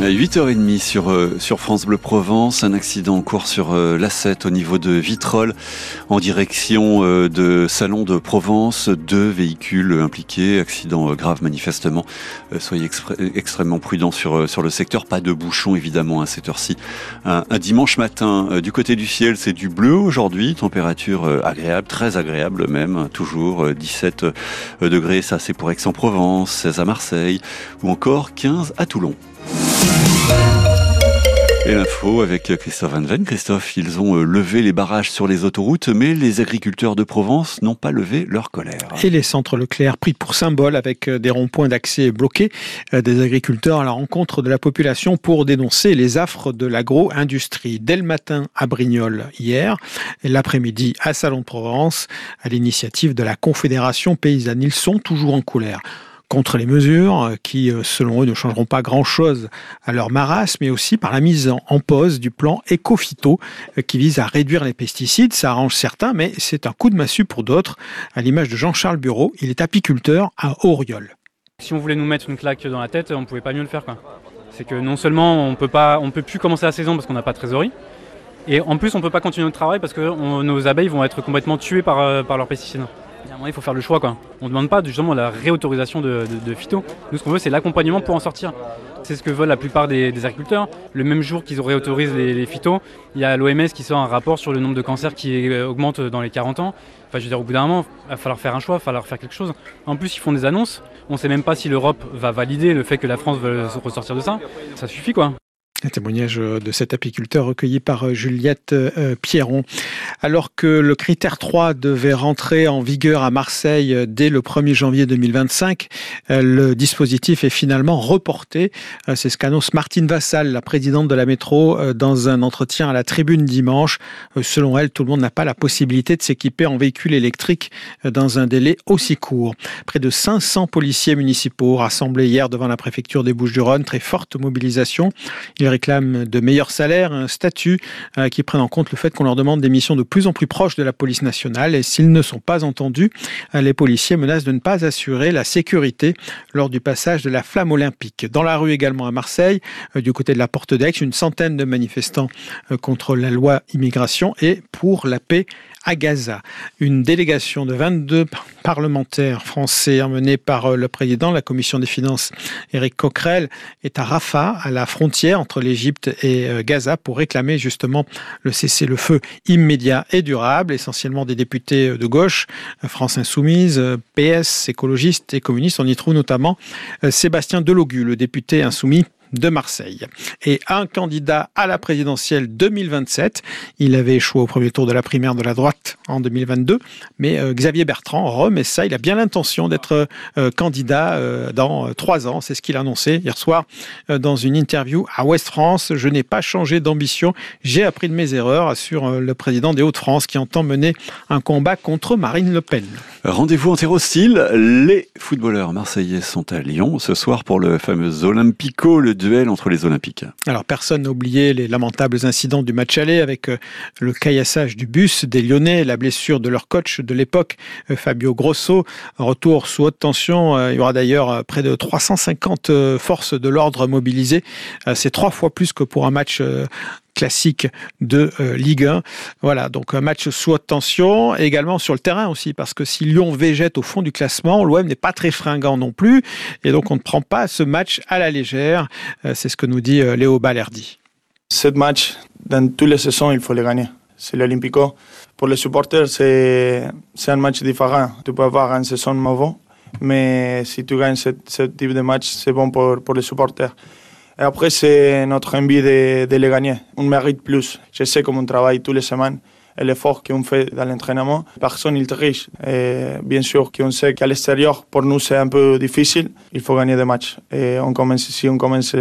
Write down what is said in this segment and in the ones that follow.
8h30 sur, euh, sur France Bleu Provence, un accident en cours sur euh, l'A7 au niveau de Vitrolles en direction euh, de Salon de Provence. Deux véhicules impliqués, accident grave manifestement. soyez extrêmement prudents sur, sur le secteur. Pas de bouchons évidemment à cette heure-ci. Un, dimanche matin, du côté du ciel, c'est du bleu aujourd'hui. Température agréable, très agréable même. Toujours 17 degrés, ça c'est pour Aix-en-Provence, 16 à Marseille ou encore 15 à Toulon. Et l'info avec Christophe Van Ven. Christophe, ils ont euh, levé les barrages sur les autoroutes, mais les agriculteurs de Provence n'ont pas levé leur colère. Et les centres Leclerc pris pour symbole avec euh, des ronds-points d'accès bloqués, euh, des agriculteurs à la rencontre de la population pour dénoncer les affres de l'agro-industrie. Dès le matin à Brignoles hier, et l'après-midi à Salon de Provence, à l'initiative de la Confédération paysanne. Ils sont toujours en colère contre les mesures euh, qui, euh, selon eux, ne changeront pas grand-chose à leur marasme, mais aussi par la mise en pause du plan Ecofito euh, qui vise à réduire les pesticides. Ça arrange certains, mais c'est un coup de massue pour d'autres. À l'image de Jean-Charles Bureau, il est apiculteur à Auriol. Si on voulait nous mettre une claque dans la tête, on ne pouvait pas mieux le faire. C'est que non seulement on on peut plus commencer la saison parce qu'on n'a pas de trésorerie, et en plus on ne peut pas continuer notre travail parce que nos abeilles vont être complètement tuées par leurs pesticides il faut faire le choix. Quoi. On ne demande pas justement la réautorisation de, phyto. Nous, ce qu'on veut, c'est l'accompagnement pour en sortir. C'est ce que veulent la plupart des, agriculteurs. Le même jour qu'ils réautorisent les, les phytos, il y a l'OMS qui sort un rapport sur le nombre de cancers qui augmente dans les 40 ans. Enfin, je veux dire, au bout d'un moment, il va falloir faire un choix, il va falloir faire quelque chose. En plus, ils font des annonces. On ne sait même pas si l'Europe va valider le fait que la France veut ressortir de ça. Ça suffit, quoi. Un témoignage euh, de cet apiculteur recueilli par euh, Juliette euh, Pierron. Alors que le critère 3 devait rentrer en vigueur à Marseille dès le 1er janvier 2025, le dispositif est finalement reporté. C'est ce qu'annonce Martine Vassal, la présidente de la métro, dans un entretien à la tribune dimanche. Selon elle, tout le monde n'a pas la possibilité de s'équiper en véhicule électrique dans un délai aussi court. Près de 500 policiers municipaux rassemblés hier devant la préfecture des Bouches-du-Rhône, très forte mobilisation. Ils réclament de meilleurs salaires, un statut euh, qui prenne en compte le fait qu'on leur demande des missions de plus en plus proches de la police nationale. Et s'ils ne sont pas entendus, euh, les policiers menacent de ne pas assurer la sécurité lors du passage de la flamme olympique. Dans la rue également à Marseille, euh, du côté de la Porte d'Aix, une centaine de manifestants contre la loi immigration et pour la paix à Gaza. Une délégation de 22 parlementaires français emmenée par euh, le président de la commission des finances, Éric Coquerel, est à Rafah, à la frontière entre l'Égypte et euh, Gaza, pour réclamer justement le cessez-le-feu immédiat et durable, essentiellement des députés euh, de gauche, France Insoumise, PS, écologistes et communistes. On y trouve notamment Sébastien Delogu, le député insoumis de Marseille. Et un candidat à la présidentielle 2027. Il avait échoué au premier tour de la primaire de la droite en 2022, mais euh, Xavier Bertrand remet ça. Il a bien l'intention d'être euh, candidat euh, dans trois ans. C'est ce qu'il a annoncé hier soir dans une interview à Ouest France. Je n'ai pas changé d'ambition. J'ai appris de mes erreurs, assure le président des Hauts-de-France qui entend mener un combat contre Marine Le Pen. Rendez-vous en style. Les footballeurs marseillais sont à Lyon ce soir pour le fameux Olympico, le Alors personne n'a oublié les lamentables incidents du match aller avec euh, le caillassage du bus des Lyonnais, la blessure de leur coach de l'époque, euh, Fabio Grosso. Retour sous haute tension. Euh, il y aura d'ailleurs près de 350 forces de l'ordre mobilisées. C'est trois fois plus que pour un match classique de euh, Ligue 1. Voilà, donc un match sous haute tension, également sur le terrain aussi, parce que si Lyon végète au fond du classement, l'OM n'est pas très fringant non plus, et donc on ne prend pas ce match à la légère. Euh, c'est ce que nous dit euh, Léo Balerdi. Ce match, dans toutes les saisons, il faut le gagner. C'est l'Olympico. Pour les supporters, c'est un match différent. Tu peux avoir une saison mauvaise, mais si tu gagnes ce, type de match, c'est bon pour, pour les supporters. Et après, c'est notre envie de, de les gagner. On mérite plus. Je sais comment on travaille toutes les semaines et l'effort qu'on fait dans l'entraînement. Personne ne triche. Et bien sûr qu'on sait qu'à l'extérieur, pour nous, c'est un peu difficile. Il faut gagner des matchs. Et on commence, si on commence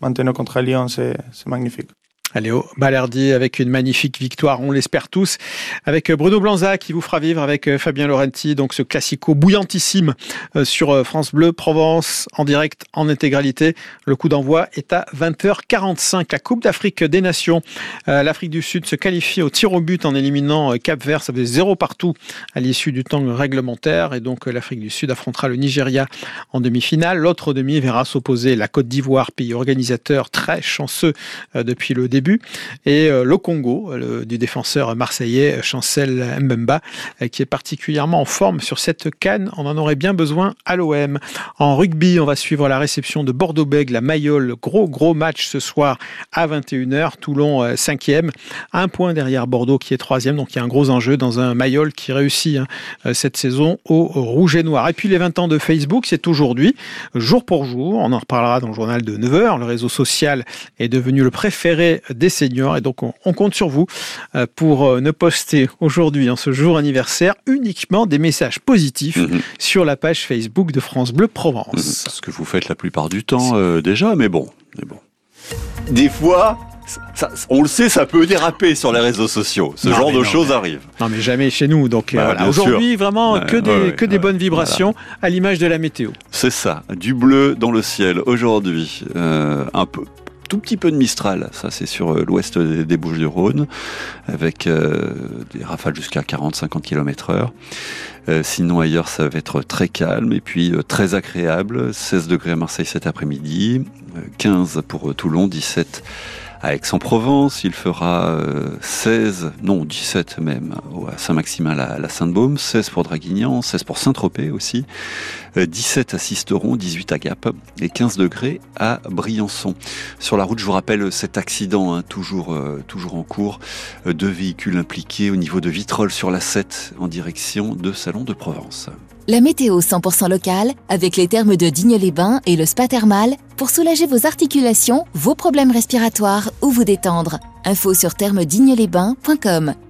maintenant contre Lyon, c'est magnifique. Léo Balerdi avec une magnifique victoire, on l'espère tous, avec Bruno Blanza qui vous fera vivre avec Fabien Laurenti, donc ce classico bouillantissime euh, sur euh, France Bleu Provence en direct, en intégralité. Le coup d'envoi est à 20h45. La Coupe d'Afrique des Nations, euh, l'Afrique du Sud se qualifie au tir au but en éliminant Cap Vert, ça faisait zéro partout à l'issue du temps réglementaire et donc l'Afrique du Sud affrontera le Nigeria en demi-finale. L'autre demi verra s'opposer la Côte d'Ivoire, pays organisateur très chanceux depuis le début et euh, le Congo, du défenseur marseillais Chancel Mbemba, euh, qui est particulièrement en forme sur cette canne. On en aurait bien besoin à l'OM. En rugby, on va suivre la réception de Bordeaux-Bègles, la Mayol. Gros, gros match ce soir à 21h. Toulon 5e, euh, un point derrière Bordeaux qui est 3e. Donc il y a un gros enjeu dans un Mayol qui réussit hein, cette saison au rouge et noir. Et puis les 20 ans de Facebook, c'est aujourd'hui, jour pour jour. On en reparlera dans le journal de 9h. Le réseau social est devenu le préféré des seniors. Et donc, on, compte sur vous euh, pour euh, ne poster aujourd'hui, en ce jour anniversaire, uniquement des messages positifs mhm. sur la page Facebook de France Bleu Provence. Mhm. Ce que vous faites la plupart du temps euh, déjà, mais bon, mais bon. Des fois, on le sait, ça peut déraper sur les réseaux sociaux. Ce genre de choses arrive. Non, mais jamais chez nous. Donc bah, aujourd'hui, vraiment que des, que des bonnes vibrations à l'image de la météo. C'est ça, du bleu dans le ciel aujourd'hui. un peu tout petit peu de Mistral, ça c'est sur euh, l'ouest des Bouches-du-Rhône, avec euh, des rafales jusqu'à 40-50 km heure. Euh, sinon ailleurs ça va être très calme et puis très agréable, 16 degrés à Marseille cet après-midi, 15 pour Toulon, 17 à Aix-en-Provence, il fera 16, euh, non 17 même, à Saint-Maximin la, la Sainte-Baume, 16 pour Draguignan, 16 pour Saint-Tropez aussi, 17 euh, à Sisteron, 18 à Gap et 15 degrés à Briançon. Sur la route, je vous rappelle cet accident hein, toujours, euh, toujours en cours, deux véhicules impliqués au niveau de Vitrolles sur la 7 en direction de Salon de Provence. La météo 100% locale avec les thermes de Digne-les-Bains et le spa thermal pour soulager vos articulations, vos problèmes respiratoires ou vous détendre. Info sur thermedigne-les-bains.com